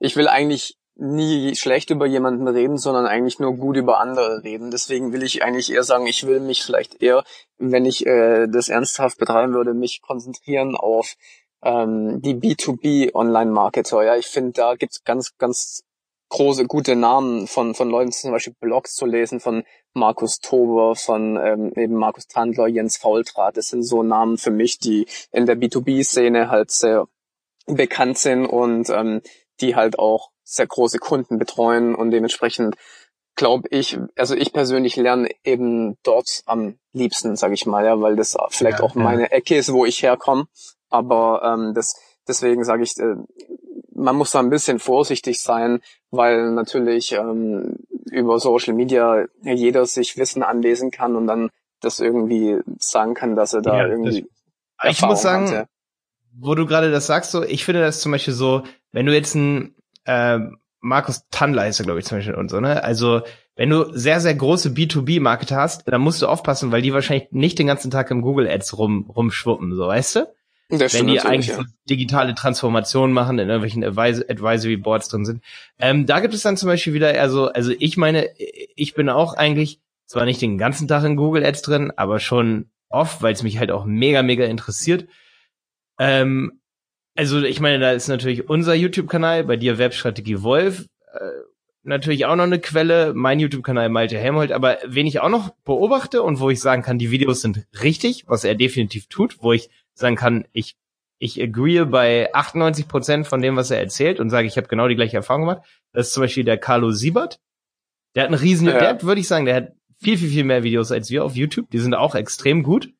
ich will eigentlich nie schlecht über jemanden reden, sondern eigentlich nur gut über andere reden. Deswegen will ich eigentlich eher sagen, ich will mich vielleicht eher, wenn ich äh, das ernsthaft betreiben würde, mich konzentrieren auf ähm, die B2B Online-Marketer. Ja, ich finde, da gibt's ganz, ganz große, gute Namen von, von Leuten, zum Beispiel Blogs zu lesen, von Markus Tober, von ähm, eben Markus Tandler, Jens Faultrat. Das sind so Namen für mich, die in der B2B-Szene halt sehr bekannt sind und ähm, die halt auch sehr große Kunden betreuen und dementsprechend glaube ich, also ich persönlich lerne eben dort am liebsten, sage ich mal, ja, weil das vielleicht Ja, auch ja. meine Ecke ist, wo ich herkomme. Aber ähm, das, deswegen sage ich, äh, man muss da ein bisschen vorsichtig sein, weil natürlich ähm, über Social Media jeder sich Wissen anlesen kann und dann das irgendwie sagen kann, dass er da Ja, das- irgendwie Ich Erfahrung muss sagen, hatte. wo du gerade das sagst, so, ich finde das zum Beispiel so, wenn du jetzt ein äh, Markus Tandler ist er, glaube ich, zum Beispiel und so, ne? Also, wenn du sehr, sehr große B2B-Marketer hast, dann musst du aufpassen, weil die wahrscheinlich nicht den ganzen Tag im Google Ads rum, rumschwuppen, so, weißt du? Das wenn die eigentlich ja. so digitale Transformationen machen, in irgendwelchen Advis Advisory Boards drin sind. Ähm, da gibt es dann zum Beispiel wieder eher so, also ich meine, ich bin auch eigentlich zwar nicht den ganzen Tag in Google Ads drin, aber schon oft, weil es mich halt auch mega, mega interessiert. Ähm, also ich meine, da ist natürlich unser YouTube-Kanal, bei dir Webstrategie Wolf, äh, natürlich auch noch eine Quelle, mein YouTube-Kanal Malte Helmholt, aber wen ich auch noch beobachte und wo ich sagen kann, die Videos sind richtig, was er definitiv tut, wo ich sagen kann, ich ich agree bei 98 Prozent von dem, was er erzählt und sage, ich habe genau die gleiche Erfahrung gemacht. Das ist zum Beispiel der Carlo Siebert. Der hat einen riesen, Ja. der hat, würde ich sagen, der hat viel, viel, viel mehr Videos als wir auf YouTube. Die sind auch extrem gut.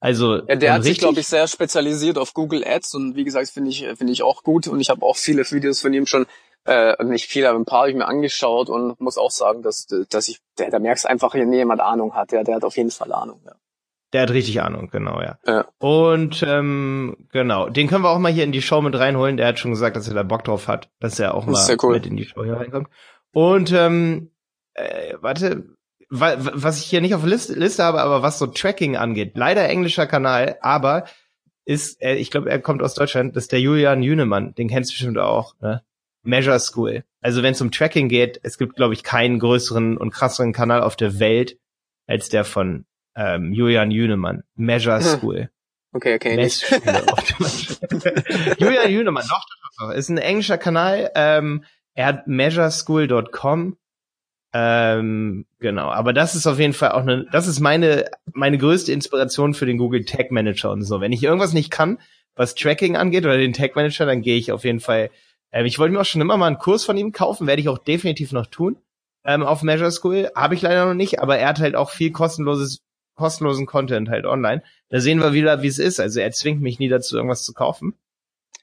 Also Ja, der hat sich, glaube ich, sehr spezialisiert auf Google Ads und wie gesagt, finde ich, finde ich auch gut und ich habe auch viele Videos von ihm schon Äh, nicht viel, aber ein paar habe ich mir angeschaut und muss auch sagen, dass, dass ich, der, da merkst einfach, wenn jemand Ahnung hat, ja, der hat auf jeden Fall Ahnung, ja. Der hat richtig Ahnung, genau, ja. ja. Und ähm, genau, den können wir auch mal hier in die Show mit reinholen. Der hat schon gesagt, dass er da Bock drauf hat, dass er auch mal cool. mit in die Show hier reinkommt. Und ähm, äh, warte, wa was ich hier nicht auf der Liste, Liste habe, aber was so Tracking angeht, leider englischer Kanal, aber ist, äh, ich glaube, er kommt aus Deutschland, das ist der Julian Jünemann, den kennst du bestimmt auch, ne? Measure School. Also wenn es um Tracking geht, es gibt, glaube ich, keinen größeren und krasseren Kanal auf der Welt als der von ähm, Julian Jünemann. Measure School. Okay, okay. Julian Jünemann, doch, doch, doch, ist ein englischer Kanal. Ähm, er hat measureschool.com. Ähm, genau, aber das ist auf jeden Fall auch eine, das ist meine, meine größte Inspiration für den Google Tag Manager und so. Wenn ich irgendwas nicht kann, was Tracking angeht oder den Tag Manager, dann gehe ich auf jeden Fall. Ähm, ich wollte mir auch schon immer mal einen Kurs von ihm kaufen, werde ich auch definitiv noch tun. Ähm, auf Measure School habe ich leider noch nicht, aber er hat halt auch viel kostenloses, kostenlosen Content halt online. Da sehen wir wieder, wie es ist. Also er zwingt mich nie dazu, irgendwas zu kaufen.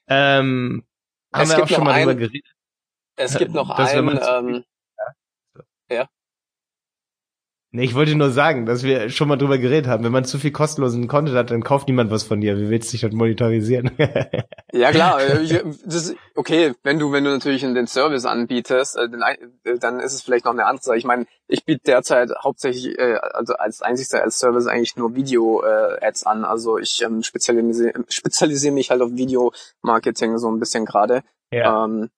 Ähm, haben wir auch schon mal ein, drüber geredet. Es gibt noch einen, ähm, ja. Nee, ich wollte nur sagen, dass wir schon mal drüber geredet haben. Wenn man zu viel kostenlosen Content hat, dann kauft niemand was von dir. Wie willst du dich dann monetarisieren? ja, klar. Äh, das, okay, wenn du, wenn du natürlich den Service anbietest, äh, dann ist es vielleicht noch eine andere Sache. Ich meine, ich biete derzeit hauptsächlich, äh, also als einzigster als Service eigentlich nur Video-Ads an. Also ich ähm, spezialisiere, mich halt auf Video-Marketing so ein bisschen gerade. Ja. Ähm,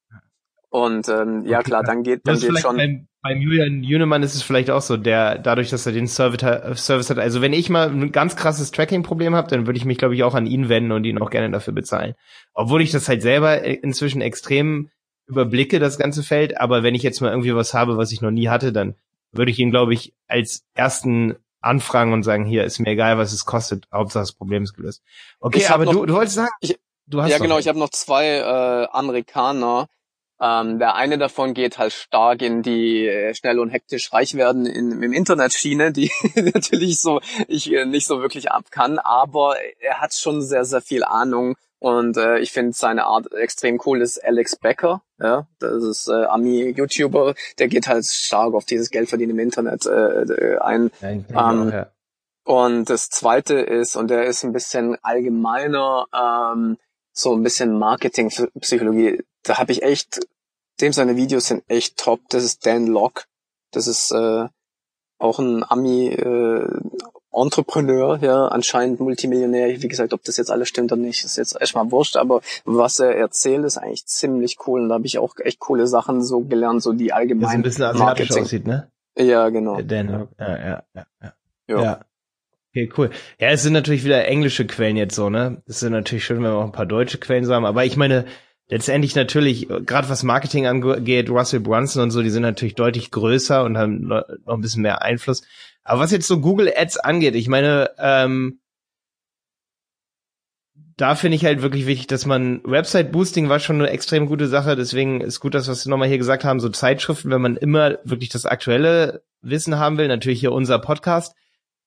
und ähm, ja klar, dann geht, dann geht schon. Beim, beim Julian Jünemann ist es vielleicht auch so, der dadurch, dass er den Service, Service hat. Also wenn ich mal ein ganz krasses Tracking-Problem habe, dann würde ich mich, glaube ich, auch an ihn wenden und ihn auch gerne dafür bezahlen. Obwohl ich das halt selber inzwischen extrem überblicke, das ganze Feld. Aber wenn ich jetzt mal irgendwie was habe, was ich noch nie hatte, dann würde ich ihn, glaube ich, als ersten anfragen und sagen, hier ist mir egal, was es kostet, Hauptsache das Problem ist gelöst. Okay, aber noch, du, du wolltest sagen, ich, du hast ja genau, ich habe noch zwei äh, Amerikaner, ähm, der eine davon geht halt stark in die äh, schnell und hektisch reich werden in, im Internetschiene, die natürlich so ich äh, nicht so wirklich ab kann, aber er hat schon sehr, sehr viel Ahnung und äh, ich finde seine Art extrem cool ist Alex Becker, ja, das ist äh, Ami-YouTuber, der geht halt stark auf dieses Geldverdienen im Internet äh, ein. Ja, ähm, auch, ja. Und das zweite ist, und der ist ein bisschen allgemeiner, ähm, so ein bisschen Marketingpsychologie. Da habe ich echt, dem seine Videos sind echt top. Das ist Dan Locke. Das ist äh, auch ein Ami äh, Entrepreneur, ja, anscheinend Multimillionär. Wie gesagt, ob das jetzt alles stimmt oder nicht, ist jetzt erstmal wurscht, aber was er erzählt, ist eigentlich ziemlich cool. Und da habe ich auch echt coole Sachen so gelernt, so die allgemeinen. ein bisschen asiatisch Marketing. aussieht, ne? Ja, genau. Dan Locke, ja, ja, ja. ja. ja. ja. Okay, cool. Ja, es sind natürlich wieder englische Quellen jetzt so, ne? Es sind natürlich schön, wenn wir auch ein paar deutsche Quellen haben, aber ich meine, letztendlich natürlich, gerade was Marketing angeht, Russell Brunson und so, die sind natürlich deutlich größer und haben noch ein bisschen mehr Einfluss. Aber was jetzt so Google Ads angeht, ich meine, ähm, da finde ich halt wirklich wichtig, dass man Website Boosting war schon eine extrem gute Sache. Deswegen ist gut, dass wir es nochmal hier gesagt haben, so Zeitschriften, wenn man immer wirklich das aktuelle Wissen haben will, natürlich hier unser Podcast.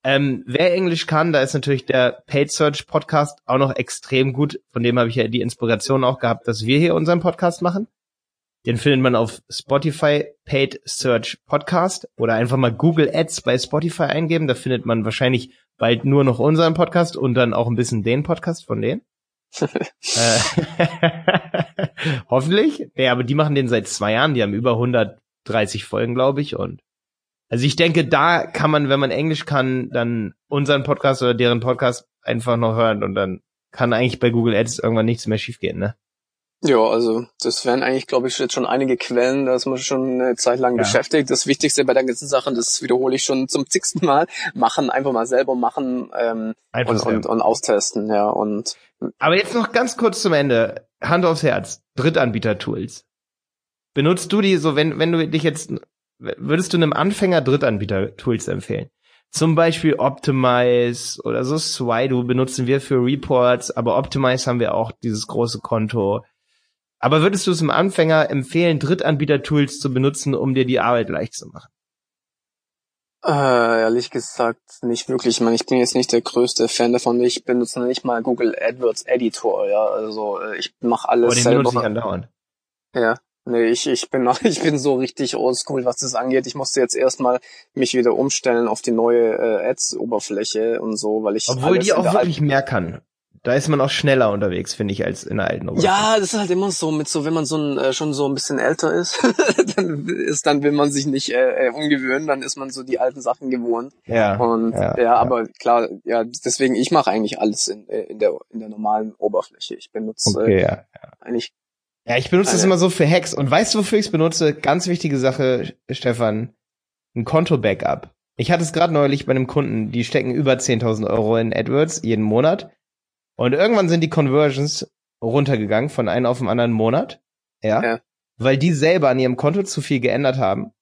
Ähm, wer Englisch kann, da ist natürlich der Paid Search Podcast auch noch extrem gut. Von dem habe ich ja die Inspiration auch gehabt, dass wir hier unseren Podcast machen. Den findet man auf Spotify Paid Search Podcast oder einfach mal Google Ads bei Spotify eingeben. Da findet man wahrscheinlich bald nur noch unseren Podcast und dann auch ein bisschen den Podcast von denen. äh, hoffentlich. Ja, aber die machen den seit zwei Jahren. Die haben über 130 Folgen, glaube ich. Und also ich denke, da kann man, wenn man Englisch kann, dann unseren Podcast oder deren Podcast einfach noch hören und dann kann eigentlich bei Google Ads irgendwann nichts mehr schiefgehen, ne? Ja, also das wären eigentlich, glaube ich, jetzt schon einige Quellen, da ist man schon eine Zeit lang ja. beschäftigt. Das Wichtigste bei der ganzen Sache, das wiederhole ich schon zum zigsten Mal, machen, einfach mal selber machen ähm, und, und, und austesten, ja. Und Aber jetzt noch ganz kurz zum Ende. Hand aufs Herz. Drittanbieter-Tools. Benutzt du die so, wenn, wenn du dich jetzt würdest du einem Anfänger Drittanbieter-Tools empfehlen? Zum Beispiel Optimize oder so Swido benutzen wir für Reports, aber Optimize haben wir auch dieses große Konto. Aber würdest du es einem Anfänger empfehlen, Drittanbieter-Tools zu benutzen, um dir die Arbeit leicht zu machen? Äh, ehrlich gesagt nicht wirklich. Ich meine, ich bin jetzt nicht der größte Fan davon. Ich benutze nicht mal Google AdWords Editor. Ja, also äh, ich mache alles Aber den selber. benutze ich andauernd. Ja. Nee, ich, ich bin noch, ich bin so richtig oldschool, was das angeht. Ich musste jetzt erstmal mich wieder umstellen auf die neue äh, Ads-Oberfläche und so, weil ich. Obwohl die auch wirklich mehr kann. Da ist man auch schneller unterwegs, finde ich, als in der alten Oberfläche. Ja, das ist halt immer so, mit so, wenn man so ein, äh, schon so ein bisschen älter ist, dann ist, dann will man sich nicht äh, äh, umgewöhnen, dann ist man so die alten Sachen gewohnt. Ja. Und ja, ja, ja. aber klar, ja, deswegen, ich mache eigentlich alles in, äh, in der in der normalen Oberfläche. Ich benutze okay, äh, ja, ja. eigentlich ja, ich benutze das immer so für Hacks. Und weißt du, wofür ich es benutze? Ganz wichtige Sache, Stefan. Ein Konto-Backup. Ich hatte es gerade neulich bei einem Kunden, die stecken über 10.000 Euro in AdWords jeden Monat. Und irgendwann sind die Conversions runtergegangen von einem auf den anderen Monat. Ja, ja. Weil die selber an ihrem Konto zu viel geändert haben.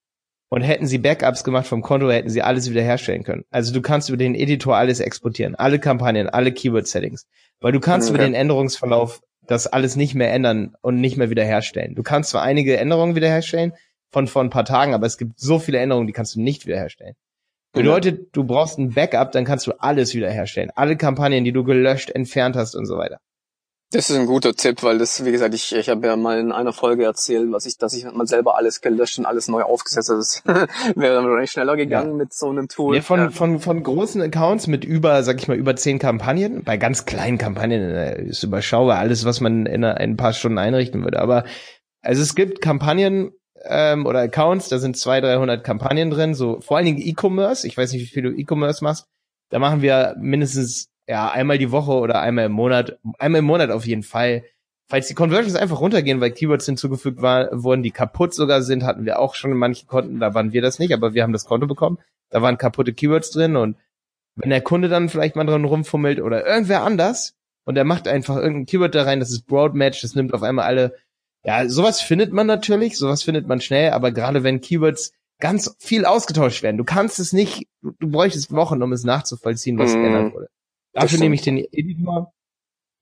Und hätten sie Backups gemacht vom Konto, hätten sie alles wiederherstellen können. Also du kannst über den Editor alles exportieren. Alle Kampagnen, alle Keyword-Settings. Weil du kannst okay. über den Änderungsverlauf das alles nicht mehr ändern und nicht mehr wiederherstellen. Du kannst zwar einige Änderungen wiederherstellen von vor ein paar Tagen, aber es gibt so viele Änderungen, die kannst du nicht wiederherstellen. Bedeutet, du brauchst ein Backup, dann kannst du alles wiederherstellen. Alle Kampagnen, die du gelöscht, entfernt hast und so weiter. Das ist ein guter Tipp, weil das, wie gesagt, ich, ich habe ja mal in einer Folge erzählt, was ich, dass ich mal selber alles gelöscht und alles neu aufgesetzt habe. Das wäre dann wahrscheinlich schneller gegangen ja. mit so einem Tool. Ja, von, ja. von, von großen Accounts mit über, sag ich mal, über zehn Kampagnen, bei ganz kleinen Kampagnen äh, ist überschaubar alles, was man in ein paar Stunden einrichten würde. Aber also es gibt Kampagnen ähm, oder Accounts, da sind zwei, dreihundert Kampagnen drin, so vor allen Dingen E-Commerce. Ich weiß nicht, wie viel du E-Commerce machst. Da machen wir mindestens ja, einmal die Woche oder einmal im Monat, einmal im Monat auf jeden Fall. Falls die Conversions einfach runtergehen, weil Keywords hinzugefügt war, wurden, die kaputt sogar sind, hatten wir auch schon in manchen Konten, da waren wir das nicht, aber wir haben das Konto bekommen. Da waren kaputte Keywords drin und wenn der Kunde dann vielleicht mal dran rumfummelt oder irgendwer anders und der macht einfach irgendein Keyword da rein, das ist Broadmatch, das nimmt auf einmal alle, ja, sowas findet man natürlich, sowas findet man schnell, aber gerade wenn Keywords ganz viel ausgetauscht werden, du kannst es nicht, du bräuchtest Wochen, um es nachzuvollziehen, was mm. geändert wurde. Dafür nehme ich den Editor.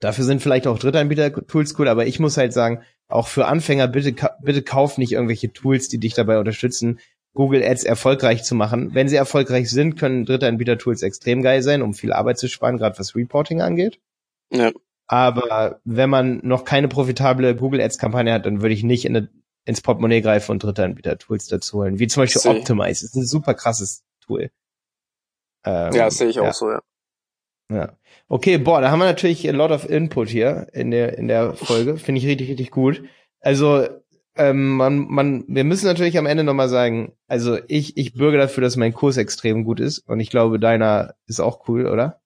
Dafür sind vielleicht auch Drittanbieter-Tools cool, aber ich muss halt sagen, auch für Anfänger, bitte, bitte kauf nicht irgendwelche Tools, die dich dabei unterstützen, Google Ads erfolgreich zu machen. Wenn sie erfolgreich sind, können Drittanbieter-Tools extrem geil sein, um viel Arbeit zu sparen, gerade was Reporting angeht. Ja. Aber wenn man noch keine profitable Google Ads-Kampagne hat, dann würde ich nicht in eine, ins Portemonnaie greifen und Drittanbieter-Tools dazu holen. Wie zum Beispiel Optimize. Das ist ein super krasses Tool. Ähm, ja, sehe ich auch ja. so, ja. Ja. Okay, boah, da haben wir natürlich a lot of input hier in der, in der Folge. Finde ich richtig, richtig gut. Also, ähm, man, man, wir müssen natürlich am Ende nochmal sagen, also ich, ich bürge dafür, dass mein Kurs extrem gut ist und ich glaube, deiner ist auch cool, oder?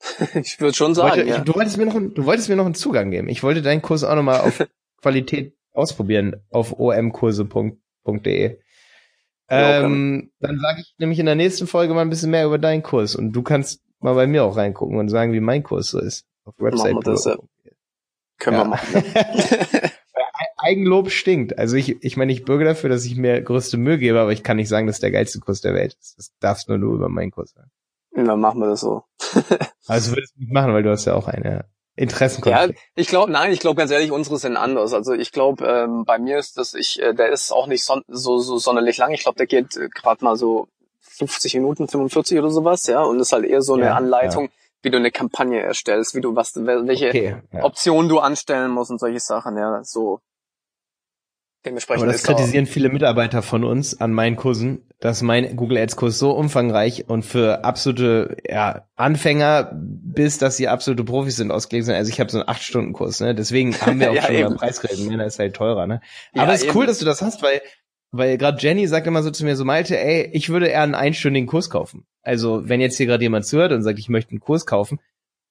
ich würde schon sagen. Wollte, ja. ich, du, wolltest mir noch, du wolltest mir noch einen Zugang geben. Ich wollte deinen Kurs auch nochmal auf Qualität ausprobieren auf omkurse.de. Ähm, dann sage ich nämlich in der nächsten Folge mal ein bisschen mehr über deinen Kurs und du kannst mal bei mir auch reingucken und sagen, wie mein Kurs so ist. Auf Website. Machen wir das, ja. Können ja. wir machen. Eigenlob stinkt. Also ich, ich meine, ich bürge dafür, dass ich mir größte Mühe gebe, aber ich kann nicht sagen, dass der geilste Kurs der Welt ist. Das darfst nur nur über meinen Kurs sagen. Dann machen wir das so. also würdest du nicht machen, weil du hast ja auch eine Interessenkonflikt. Ja, ich glaube, nein, ich glaube ganz ehrlich, unsere sind anders. Also ich glaube, ähm, bei mir ist das, ich, äh, der ist auch nicht so, so, so sonderlich lang. Ich glaube, der geht äh, gerade mal so 50 Minuten, 45 oder sowas, ja, und ist halt eher so eine ja, Anleitung, ja. wie du eine Kampagne erstellst, wie du was, welche okay, ja. Optionen du anstellen musst und solche Sachen, ja, so. Dementsprechend Aber das kritisieren viele Mitarbeiter von uns an meinen Kursen, dass mein Google Ads Kurs so umfangreich und für absolute ja, Anfänger bis dass sie absolute Profis sind ausgelegt sind. Also ich habe so einen 8 Stunden Kurs, ne? Deswegen haben wir auch ja, schon eben. über Preis geredet. Meiner ist halt teurer, ne? Aber es ist eben. cool, dass du das hast, weil weil gerade Jenny sagt immer so zu mir so, Malte, ey, ich würde eher einen einstündigen Kurs kaufen. Also wenn jetzt hier gerade jemand zuhört und sagt, ich möchte einen Kurs kaufen,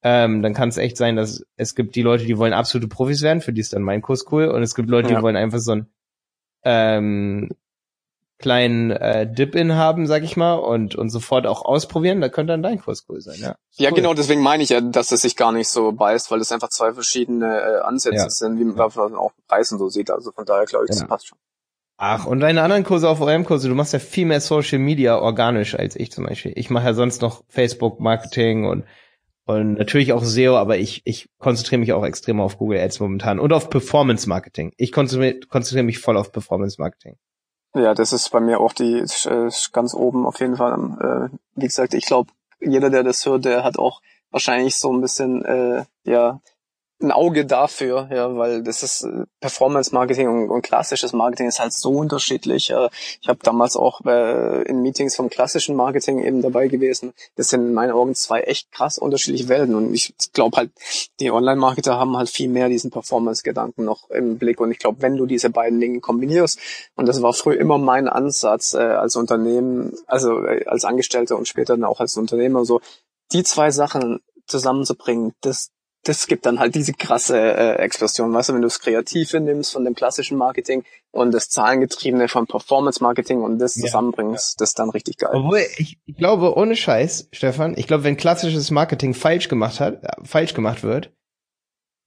ähm, dann kann es echt sein, dass es gibt die Leute, die wollen absolute Profis werden, für die ist dann mein Kurs cool, und es gibt Leute, ja. die wollen einfach so einen ähm, kleinen äh, Dip-In haben, sag ich mal, und, und sofort auch ausprobieren, da könnte dann dein Kurs cool sein, ja. Ja, cool. genau, deswegen meine ich ja, dass es sich gar nicht so beißt, weil es einfach zwei verschiedene äh, Ansätze ja. sind, wie man ja. auch Preisen so sieht. Also von daher glaube ich, das passt schon. Ach, und deine anderen Kurse auf OM-Kurse, du machst ja viel mehr Social Media organisch als ich zum Beispiel. Ich mache ja sonst noch Facebook-Marketing und, und natürlich auch SEO, aber ich, ich konzentriere mich auch extrem auf Google Ads momentan und auf Performance-Marketing. Ich konzentriere, konzentriere mich voll auf Performance-Marketing. Ja, das ist bei mir auch die äh, ganz oben auf jeden Fall. Äh, wie gesagt, ich glaube, jeder, der das hört, der hat auch wahrscheinlich so ein bisschen äh, ja ein Auge dafür, ja, weil das ist äh, Performance Marketing und, und klassisches Marketing ist halt so unterschiedlich. Äh, ich habe damals auch äh, in Meetings vom klassischen Marketing eben dabei gewesen. Das sind in meinen Augen zwei echt krass unterschiedliche Welten und ich glaube halt, die Online-Marketer haben halt viel mehr diesen Performance-Gedanken noch im Blick und ich glaube, wenn du diese beiden Dinge kombinierst und das war früher immer mein Ansatz äh, als Unternehmen, also äh, als Angestellter und später dann auch als Unternehmer so, die zwei Sachen zusammenzubringen, das das gibt dann halt diese krasse äh, Explosion. Weißt du, wenn du das Kreative nimmst von dem klassischen Marketing und das Zahlengetriebene von Performance Marketing und das zusammenbringst, ja. das ist dann richtig geil. Obwohl, ich, ich glaube, ohne Scheiß, Stefan, ich glaube, wenn klassisches Marketing falsch gemacht hat, äh, falsch gemacht wird,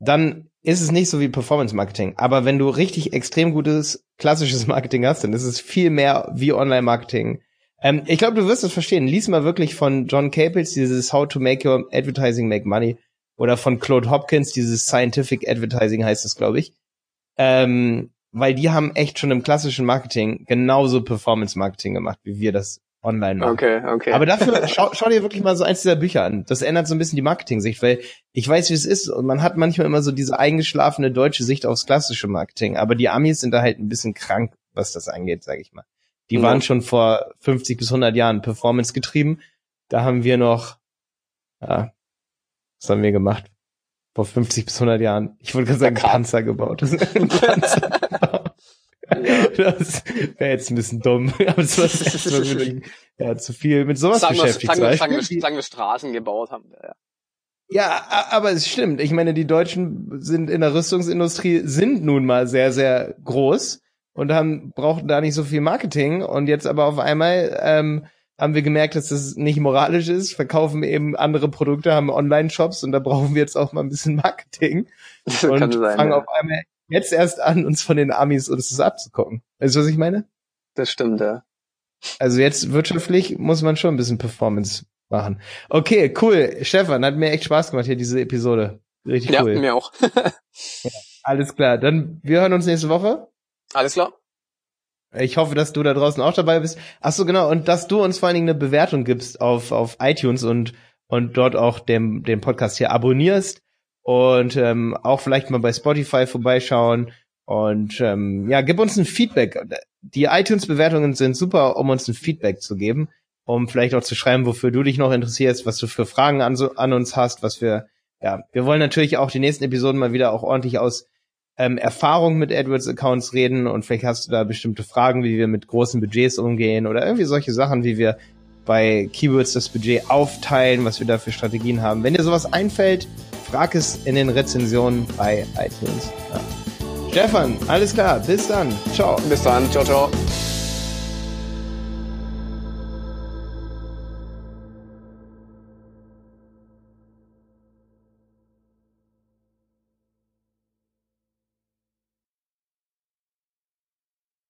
dann ist es nicht so wie Performance Marketing. Aber wenn du richtig extrem gutes klassisches Marketing hast, dann ist es viel mehr wie Online Marketing. Ähm, ich glaube, du wirst es verstehen. Lies mal wirklich von John Capels dieses How to Make Your Advertising Make Money oder von Claude Hopkins, dieses Scientific Advertising heißt es, glaube ich. Ähm, weil die haben echt schon im klassischen Marketing genauso Performance Marketing gemacht, wie wir das online machen. Okay, okay. Aber dafür schau, schau dir wirklich mal so eins dieser Bücher an. Das ändert so ein bisschen die Marketing-Sicht, weil ich weiß, wie es ist und man hat manchmal immer so diese eingeschlafene deutsche Sicht aufs klassische Marketing. Aber die Amis sind da halt ein bisschen krank, was das angeht, sage ich mal. Die ja. waren schon vor 50 bis 100 Jahren Performance getrieben. Da haben wir noch, ja, was haben wir gemacht? Vor 50 bis 100 Jahren. Ich wollte gerade sagen, Panzer gebaut. Das, Panzer das wäre jetzt ein bisschen dumm. Aber das war das erste Mal mit, ja, zu viel mit sowas sagen beschäftigt. Wir, sagen, sagen, wir, sagen wir Straßen gebaut haben. Ja. Ja, aber es stimmt. Ich meine, die Deutschen sind in der Rüstungsindustrie sind nun mal sehr, sehr groß und haben brauchten da nicht so viel Marketing und jetzt aber auf einmal ähm, haben wir gemerkt, dass das nicht moralisch ist, verkaufen eben andere Produkte, haben Online-Shops und da brauchen wir jetzt auch mal ein bisschen Marketing das und sein, fangen ja. auf einmal jetzt erst an, uns von den Amis uns das abzugucken. Weißt du, was ich meine? Das stimmt, ja. Also jetzt wirtschaftlich muss man schon ein bisschen Performance machen. Okay, cool. Stefan, hat mir echt Spaß gemacht hier, diese Episode. Richtig ja, cool. Ja, mir auch. ja, alles klar. Dann, wir hören uns nächste Woche. Alles klar. Ich hoffe, dass du da draußen auch dabei bist. Ach so, genau. Und dass du uns vor allen Dingen eine Bewertung gibst auf, auf iTunes und, und dort auch dem, den Podcast hier abonnierst und ähm, auch vielleicht mal bei Spotify vorbeischauen. Und ähm, ja, gib uns ein Feedback. Die iTunes-Bewertungen sind super, um uns ein Feedback zu geben, um vielleicht auch zu schreiben, wofür du dich noch interessierst, was du für Fragen an, so, an uns hast, was wir, ja, wir wollen natürlich auch die nächsten Episoden mal wieder auch ordentlich aus ähm, Erfahrung mit AdWords-Accounts reden und vielleicht hast du da bestimmte Fragen, wie wir mit großen Budgets umgehen oder irgendwie solche Sachen, wie wir bei Keywords das Budget aufteilen, was wir da für Strategien haben. Wenn dir sowas einfällt, frag es in den Rezensionen bei iTunes. Ja. Stefan, alles klar, bis dann. Ciao. Bis dann, ciao, ciao.